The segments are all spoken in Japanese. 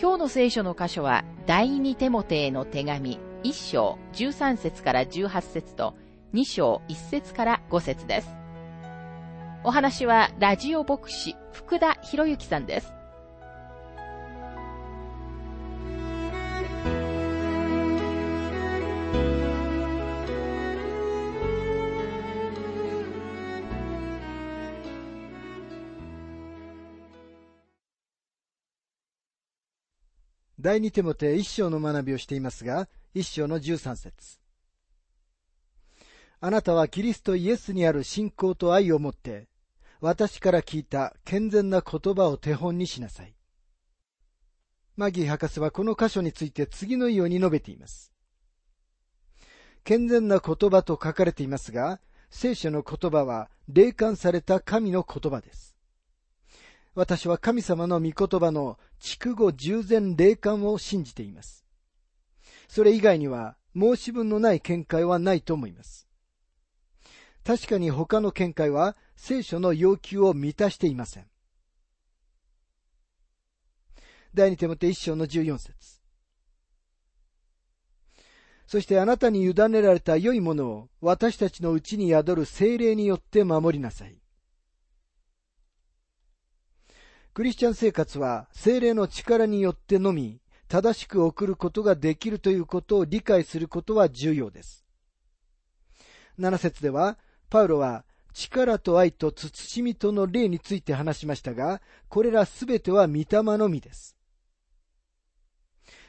今日の聖書の箇所は第二手モてへの手紙1章13節から18節と2章1節から5節です。お話はラジオ牧師福田博之さんです。第二手モて一章の学びをしていますが、一章の十三節。あなたはキリストイエスにある信仰と愛をもって、私から聞いた健全な言葉を手本にしなさい。マギー博士はこの箇所について次のように述べています。健全な言葉と書かれていますが、聖書の言葉は霊感された神の言葉です。私は神様の御言葉の筑後従前霊感を信じています。それ以外には申し分のない見解はないと思います。確かに他の見解は聖書の要求を満たしていません。第二手もて一章の十四節そしてあなたに委ねられた良いものを私たちのうちに宿る精霊によって守りなさい。クリスチャン生活は精霊の力によってのみ正しく送ることができるということを理解することは重要です。7節では、パウロは力と愛と慎みとの霊について話しましたが、これらすべては御霊のみです。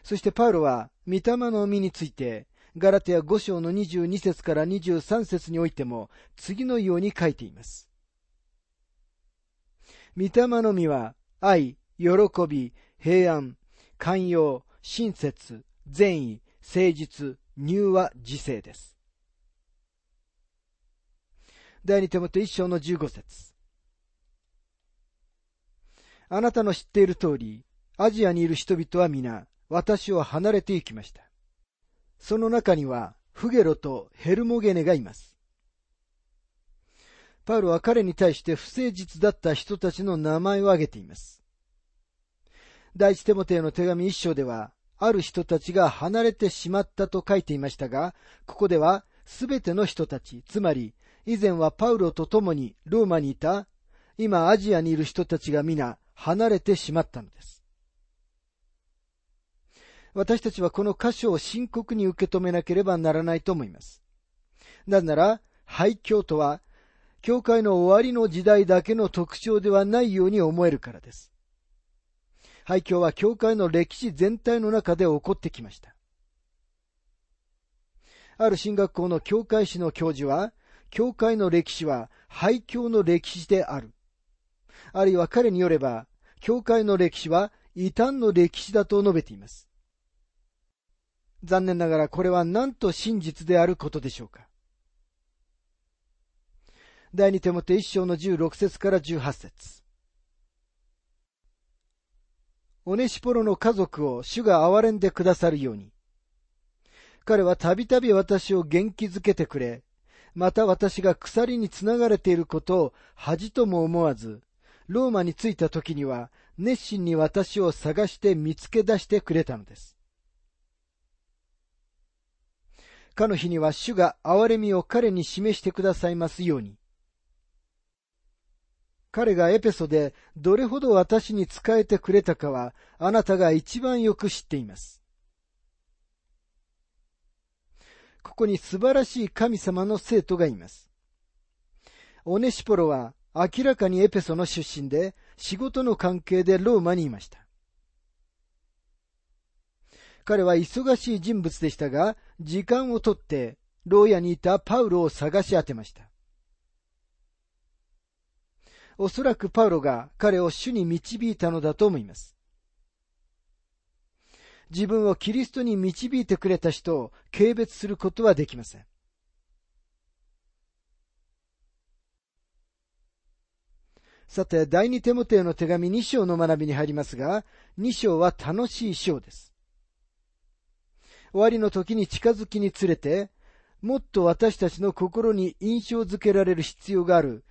そしてパウロは御霊の実について、ガラテヤ5章の22節から23節においても次のように書いています。御霊の実は愛、喜び、平安、寛容、親切、善意、誠実、入和、自制です。第二手元一章の十五節あなたの知っている通り、アジアにいる人々は皆、私を離れて行きました。その中には、フゲロとヘルモゲネがいます。パウロは彼に対して不誠実だった人たちの名前を挙げています。第一テモテへの手紙一章では、ある人たちが離れてしまったと書いていましたが、ここでは、すべての人たち、つまり、以前はパウロと共にローマにいた、今アジアにいる人たちが皆離れてしまったのです。私たちはこの箇所を深刻に受け止めなければならないと思います。なぜなら、廃墟とは教会の終わりの時代だけの特徴ではないように思えるからです。廃墟は教会の歴史全体の中で起こってきました。ある進学校の教会史の教授は、教会の歴史は廃墟の歴史である。あるいは彼によれば、教会の歴史は異端の歴史だと述べています。残念ながらこれは何と真実であることでしょうか。第二手もて一章の十六節から十八節オネシポロの家族を主が憐れんでくださるように。彼はたびたび私を元気づけてくれ、また私が鎖につながれていることを恥とも思わず、ローマに着いた時には熱心に私を探して見つけ出してくれたのです。かの日には主が憐れみを彼に示してくださいますように。彼がエペソでどれほど私に仕えてくれたかはあなたが一番よく知っています。ここに素晴らしい神様の生徒がいます。オネシポロは明らかにエペソの出身で仕事の関係でローマにいました。彼は忙しい人物でしたが、時間をとって牢屋にいたパウロを探し当てました。おそらくパウロが彼を主に導いたのだと思います。自分をキリストに導いてくれた人を軽蔑することはできません。さて、第二手モテの手紙2章の学びに入りますが、2章は楽しい章です。終わりの時に近づきにつれて、もっと私たちの心に印象づけられる必要がある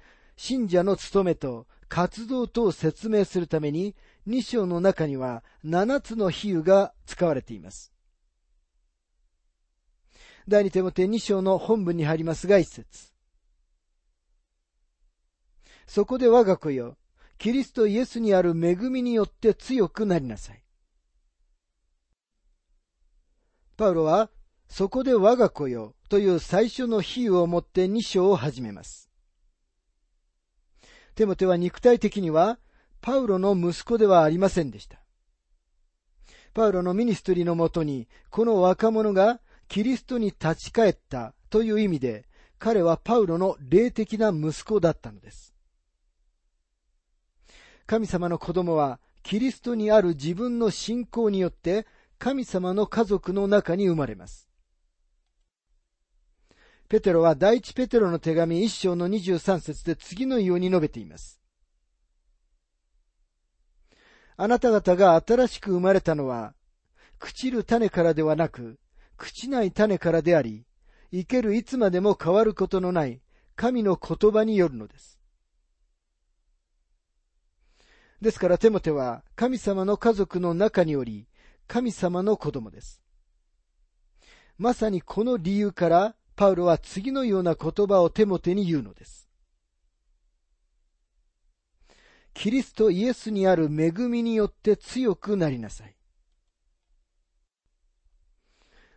信者の務めと活動とを説明するために、2章の中には7つの比喩が使われています。第二手モテ2章の本文に入りますが、一節。そこで我が子よ、キリストイエスにある恵みによって強くなりなさい。パウロは、そこで我が子よという最初の比喩をもって2章を始めます。テモテは肉体的には、パウロの息子ではありませんでした。パウロのミニストリーのもとに、この若者がキリストに立ち返ったという意味で、彼はパウロの霊的な息子だったのです。神様の子供はキリストにある自分の信仰によって神様の家族の中に生まれます。ペテロは第一ペテロの手紙一章の23節で次のように述べています。あなた方が新しく生まれたのは、朽ちる種からではなく、朽ちない種からであり、生けるいつまでも変わることのない神の言葉によるのです。ですからテモテは神様の家族の中により、神様の子供です。まさにこの理由から、パウロは次のような言葉をテモテに言うのです。キリストイエスにある恵みによって強くなりなさい。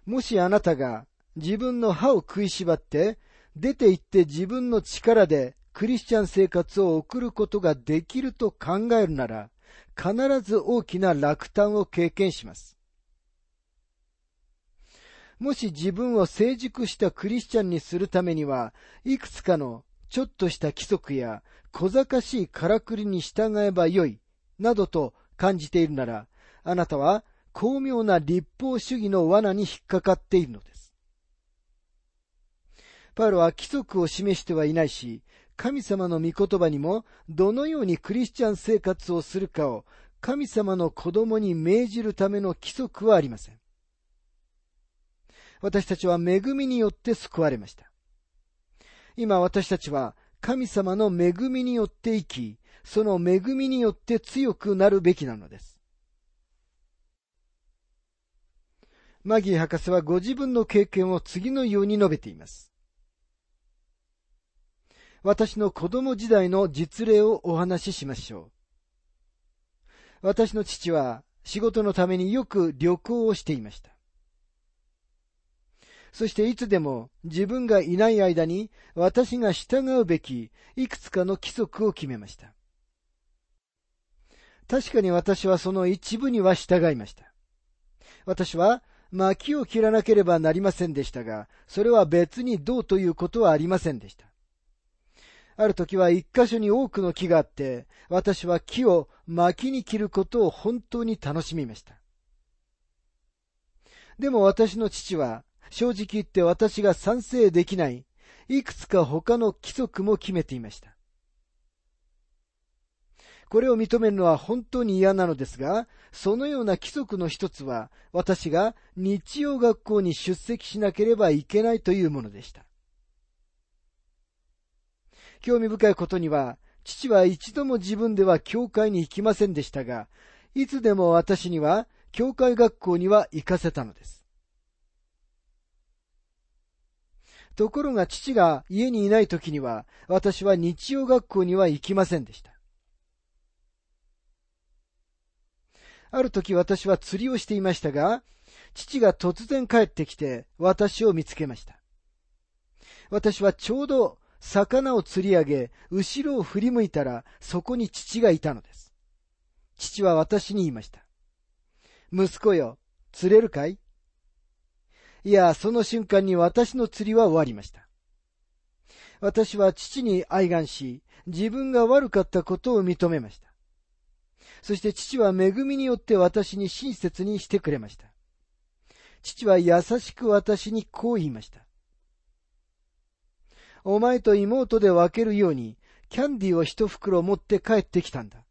もしあなたが自分の歯を食いしばって出て行って自分の力でクリスチャン生活を送ることができると考えるなら、必ず大きな落胆を経験します。もし自分を成熟したクリスチャンにするためには、いくつかのちょっとした規則や小賢しいからくりに従えばよい、などと感じているなら、あなたは巧妙な立法主義の罠に引っかかっているのです。パウロは規則を示してはいないし、神様の御言葉にもどのようにクリスチャン生活をするかを神様の子供に命じるための規則はありません。私たちは恵みによって救われました。今私たちは神様の恵みによって生き、その恵みによって強くなるべきなのです。マギー博士はご自分の経験を次のように述べています。私の子供時代の実例をお話ししましょう。私の父は仕事のためによく旅行をしていました。そしていつでも自分がいない間に私が従うべきいくつかの規則を決めました。確かに私はその一部には従いました。私は薪を切らなければなりませんでしたが、それは別にどうということはありませんでした。ある時は一箇所に多くの木があって、私は木を薪に切ることを本当に楽しみました。でも私の父は、正直言って私が賛成できない、いくつか他の規則も決めていました。これを認めるのは本当に嫌なのですが、そのような規則の一つは、私が日曜学校に出席しなければいけないというものでした。興味深いことには、父は一度も自分では教会に行きませんでしたが、いつでも私には教会学校には行かせたのです。ところが父が家にいない時には、私は日曜学校には行きませんでした。ある時私は釣りをしていましたが、父が突然帰ってきて私を見つけました。私はちょうど魚を釣り上げ、後ろを振り向いたら、そこに父がいたのです。父は私に言いました。息子よ、釣れるかい？いや、その瞬間に私の釣りは終わりました。私は父に愛願し、自分が悪かったことを認めました。そして父は恵みによって私に親切にしてくれました。父は優しく私にこう言いました。お前と妹で分けるように、キャンディーを一袋持って帰ってきたんだ。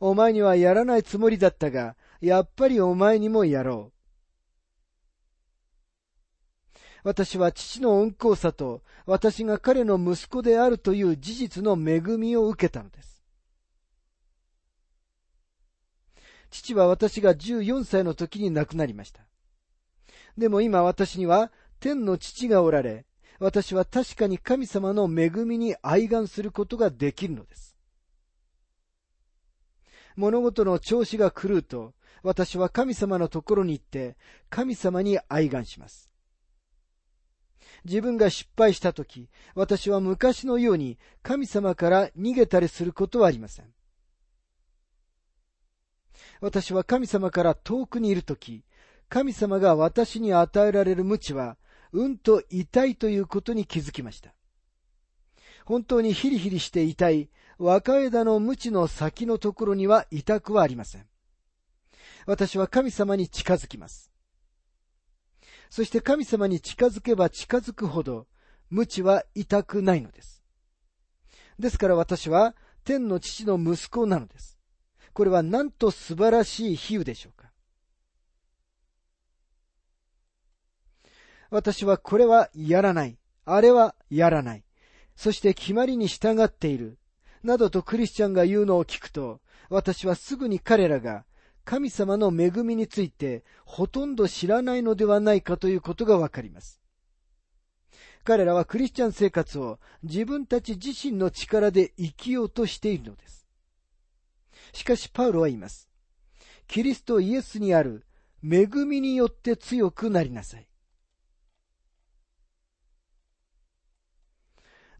お前にはやらないつもりだったが、やっぱりお前にもやろう。私は父の温厚さと私が彼の息子であるという事実の恵みを受けたのです。父は私が14歳の時に亡くなりました。でも今私には天の父がおられ、私は確かに神様の恵みに愛願することができるのです。物事の調子が狂うと、私は神様のところに行って、神様に愛願します。自分が失敗したとき、私は昔のように神様から逃げたりすることはありません。私は神様から遠くにいるとき、神様が私に与えられる無知は、うんと痛いということに気づきました。本当にヒリヒリして痛い若枝の無知の先のところには痛くはありません。私は神様に近づきます。そして神様に近づけば近づくほど、無知は痛くないのです。ですから私は天の父の息子なのです。これはなんと素晴らしい比喩でしょうか。私はこれはやらない。あれはやらない。そして決まりに従っている。などとクリスチャンが言うのを聞くと、私はすぐに彼らが神様の恵みについてほとんど知らないのではないかということがわかります。彼らはクリスチャン生活を自分たち自身の力で生きようとしているのです。しかしパウロは言います。キリストイエスにある恵みによって強くなりなさい。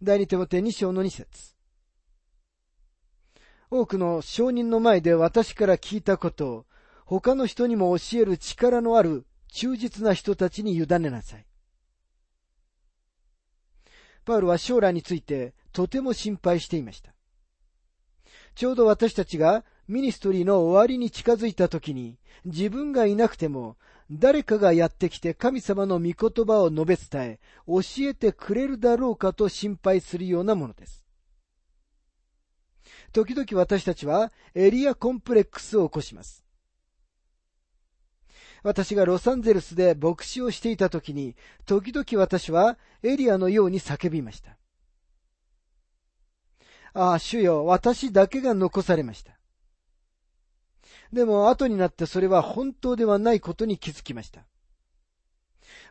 第二手モて二章の二節多くの証人の前で私から聞いたことを他の人にも教える力のある忠実な人たちに委ねなさい。パウロは将来についてとても心配していました。ちょうど私たちがミニストリーの終わりに近づいた時に自分がいなくても誰かがやってきて神様の御言葉を述べ伝え、教えてくれるだろうかと心配するようなものです。時々私たちはエリアコンプレックスを起こします。私がロサンゼルスで牧師をしていた時に、時々私はエリアのように叫びました。ああ、主よ、私だけが残されました。でも後になってそれは本当ではないことに気づきました。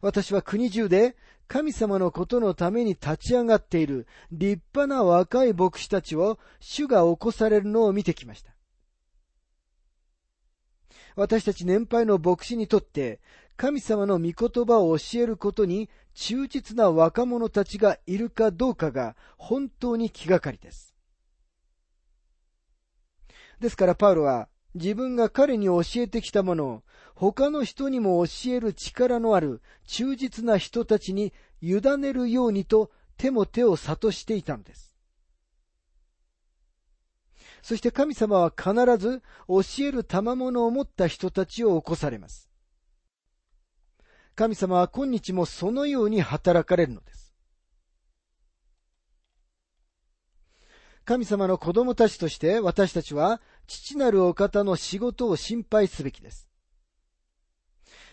私は国中で神様のことのために立ち上がっている立派な若い牧師たちを主が起こされるのを見てきました。私たち年配の牧師にとって神様の御言葉を教えることに忠実な若者たちがいるかどうかが本当に気がかりです。ですからパウロは自分が彼に教えてきたものを他の人にも教える力のある忠実な人たちに委ねるようにと手も手を諭していたのです。そして神様は必ず教える賜物を持った人たちを起こされます。神様は今日もそのように働かれるのです。神様の子供たちとして私たちは父なるお方の仕事を心配すべきです。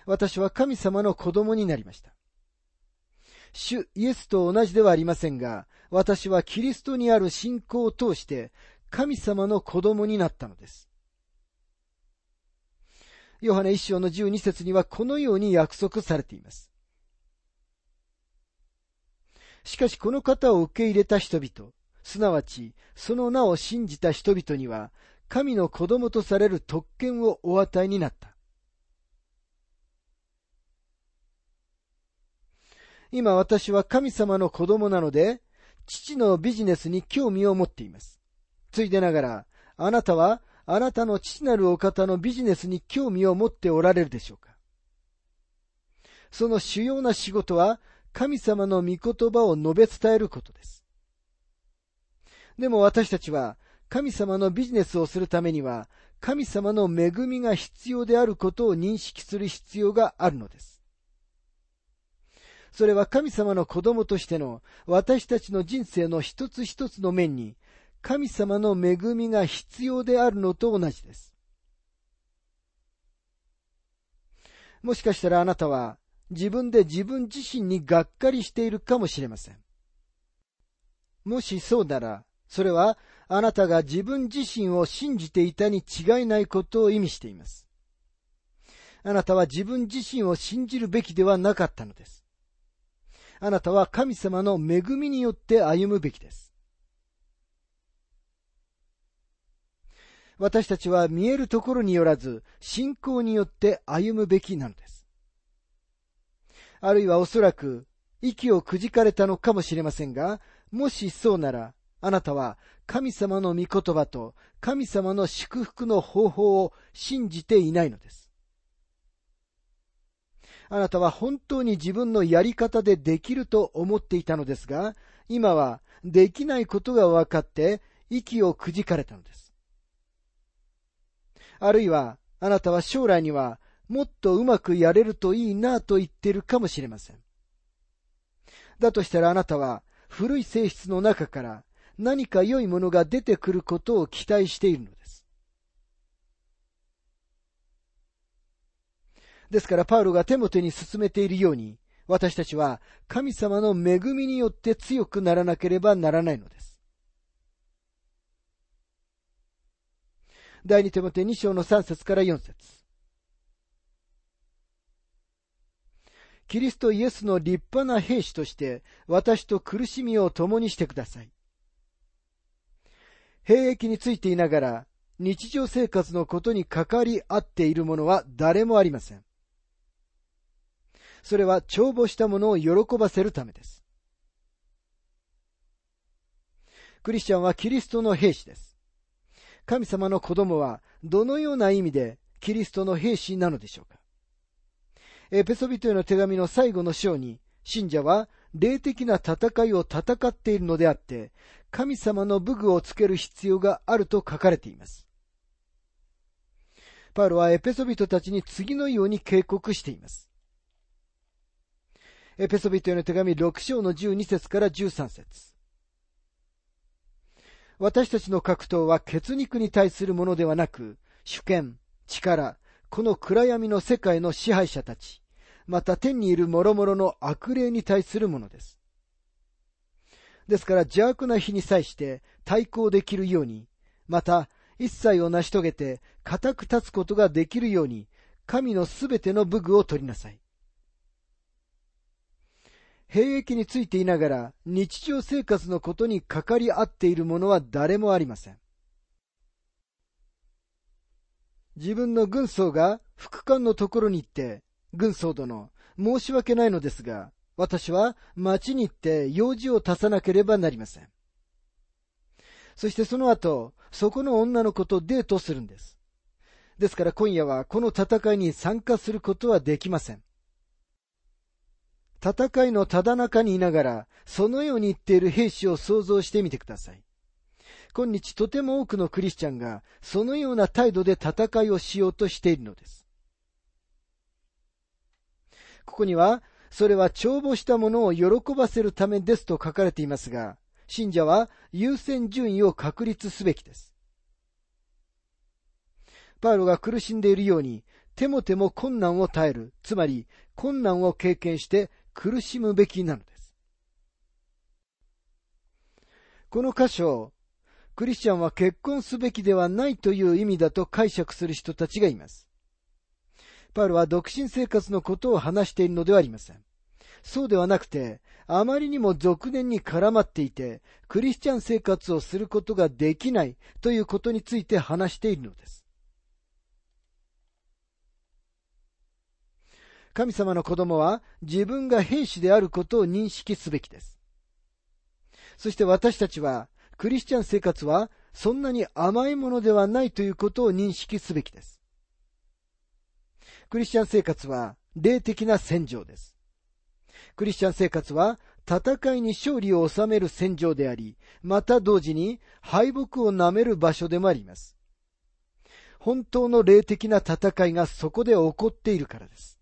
私は神様の子供になりました。主イエスと同じではありませんが、私はキリストにある信仰を通して神様の子供になったのです。ヨハネ一章の十二節にはこのように約束されています。しかしこの方を受け入れた人々、すなわち、その名を信じた人々には、神の子供とされる特権をお与えになった。今私は神様の子供なので、父のビジネスに興味を持っています。ついでながら、あなたはあなたの父なるお方のビジネスに興味を持っておられるでしょうかその主要な仕事は神様の御言葉を述べ伝えることです。でも私たちは神様のビジネスをするためには、神様の恵みが必要であることを認識する必要があるのです。それは神様の子供としての私たちの人生の一つ一つの面に神様の恵みが必要であるのと同じです。もしかしたらあなたは自分で自分自身にがっかりしているかもしれません。もしそうなら、それはあなたが自分自身を信じていたに違いないことを意味しています。あなたは自分自身を信じるべきではなかったのです。あなたは神様の恵みによって歩むべきです。私たちは見えるところによらず、信仰によって歩むべきなのです。あるいはおそらく、息をくじかれたのかもしれませんが、もしそうなら、あなたは神様の御言葉と神様の祝福の方法を信じていないのです。あなたは本当に自分のやり方でできると思っていたのですが、今はできないことが分かって息をくじかれたのです。あるいは、あなたは将来にはもっとうまくやれるといいなと言ってるかもしれません。だとしたらあなたは古い性質の中から何か良いものが出てくることを期待しているのです。ですからパウロが手元に進めているように、私たちは神様の恵みによって強くならなければならないのです。第二手モテ2章の3節から4節キリストイエスの立派な兵士として私と苦しみを共にしてください。兵役についていながら日常生活のことに関わり合っている者は誰もありません。それは帳簿したものを喜ばせるためです。クリスチャンはキリストの兵士です。神様の子供はどのような意味でキリストの兵士なのでしょうかエペソビトへの手紙の最後の章に信者は霊的な戦いを戦っているのであって、神様の武具をつける必要があると書かれています。パウロはエペソビトたちに次のように警告しています。エペソビトへの手紙6章の12節から13節私たちの格闘は血肉に対するものではなく、主権、力、この暗闇の世界の支配者たち、また天にいる諸々の悪霊に対するものです。ですから邪悪な日に際して対抗できるように、また一切を成し遂げて固く立つことができるように、神のすべての武具を取りなさい。兵役についていながら日常生活のことにかかり合っている者は誰もありません。自分の軍曹が副官のところに行って、軍曹殿、申し訳ないのですが、私は町に行って用事を足さなければなりません。そしてその後、そこの女の子とデートするんです。ですから今夜はこの戦いに参加することはできません。戦いのただ中にいながら、そのように言っている兵士を想像してみてください。今日とても多くのクリスチャンが、そのような態度で戦いをしようとしているのです。ここには、それは帳簿したものを喜ばせるためですと書かれていますが、信者は優先順位を確立すべきです。パウロが苦しんでいるように、手も手も困難を耐える、つまり困難を経験して苦しむべきなのです。この箇所、クリスチャンは結婚すべきではないという意味だと解釈する人たちがいます。パウロは独身生活のことを話しているのではありません。そうではなくて、あまりにも俗年に絡まっていて、クリスチャン生活をすることができないということについて話しているのです。神様の子供は自分が兵士であることを認識すべきです。そして私たちは、クリスチャン生活はそんなに甘いものではないということを認識すべきです。クリスチャン生活は霊的な戦場です。クリスチャン生活は戦いに勝利を収める戦場であり、また同時に敗北を舐める場所でもあります。本当の霊的な戦いがそこで起こっているからです。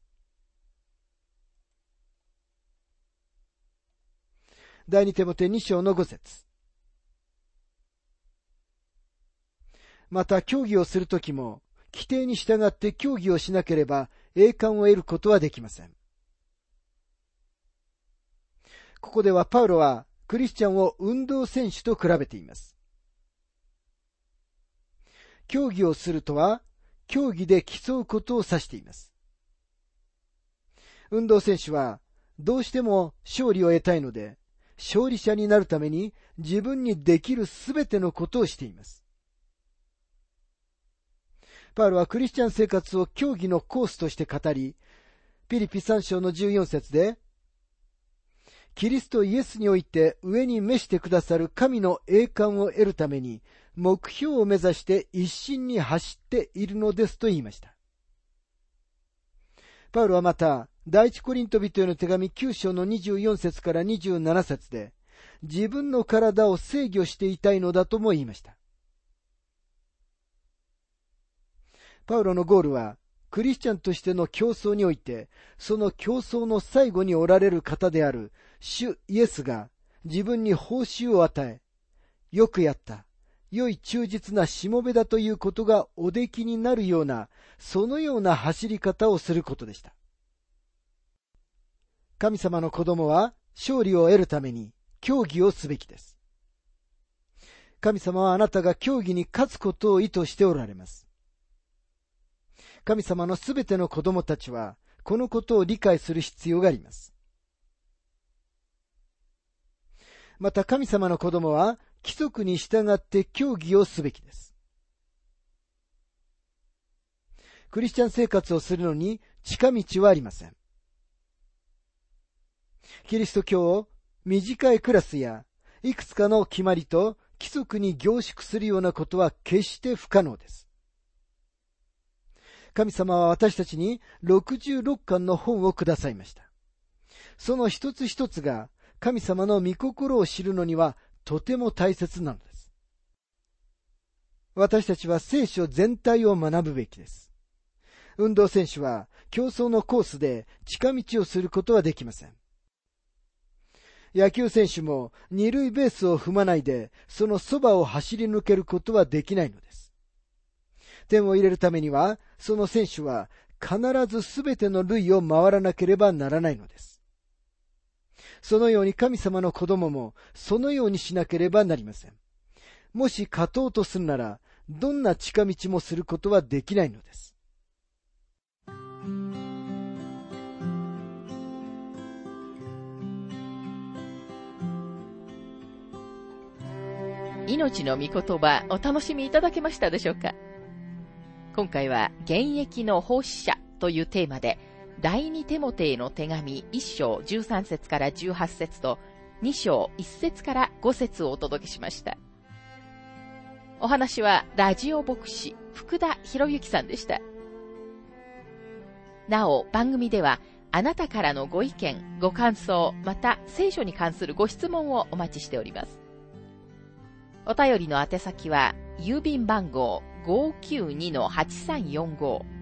第二手モて二章の五節また競技をするときも、規定に従って競技をしなければ栄冠を得ることはできません。ここではパウロはクリスチャンを運動選手と比べています。競技をするとは、競技で競うことを指しています。運動選手は、どうしても勝利を得たいので、勝利者になるために自分にできるすべてのことをしています。パウロはクリスチャン生活を競技のコースとして語り、ピリピ3章の14節で、キリストイエスにおいて上に召してくださる神の栄冠を得るために、目標を目指して一心に走っているのですと言いました。パウロはまた、第一コリント人への手紙9章の24節から27節で、自分の体を制御していたいのだとも言いました。パウロのゴールは、クリスチャンとしての競争において、その競争の最後におられる方である主イエスが自分に報酬を与え、よくやった、良い忠実なしもべだということがおできになるような、そのような走り方をすることでした。神様の子供は勝利を得るために競技をすべきです。神様はあなたが競技に勝つことを意図しておられます。神様のすべての子供たちは、このことを理解する必要があります。また神様の子供は、規則に従って競技をすべきです。クリスチャン生活をするのに近道はありません。キリスト教を短いクラスやいくつかの決まりと規則に凝縮するようなことは決して不可能です。神様は私たちに66巻の本をくださいました。その一つ一つが神様の御心を知るのにはとても大切なのです。私たちは聖書全体を学ぶべきです。運動選手は競争のコースで近道をすることはできません。野球選手も二塁ベースを踏まないでそのそばを走り抜けることはできないのです。点を入れるためには、その選手は必ずすべての塁を回らなければならないのです。そのように神様の子供もそのようにしなければなりません。もし勝とうとするなら、どんな近道もすることはできないのです。命の御言葉お楽しみいただけましたでしょうか？今回は現役の奉仕者というテーマで、第二テモテへの手紙1章13節から18節と2章1節から5節をお届けしました。お話はラジオ牧師福田博之さんでした。なお、番組ではあなたからのご意見、ご感想、また聖書に関するご質問をお待ちしております。お便りの宛先は、郵便番号592-8345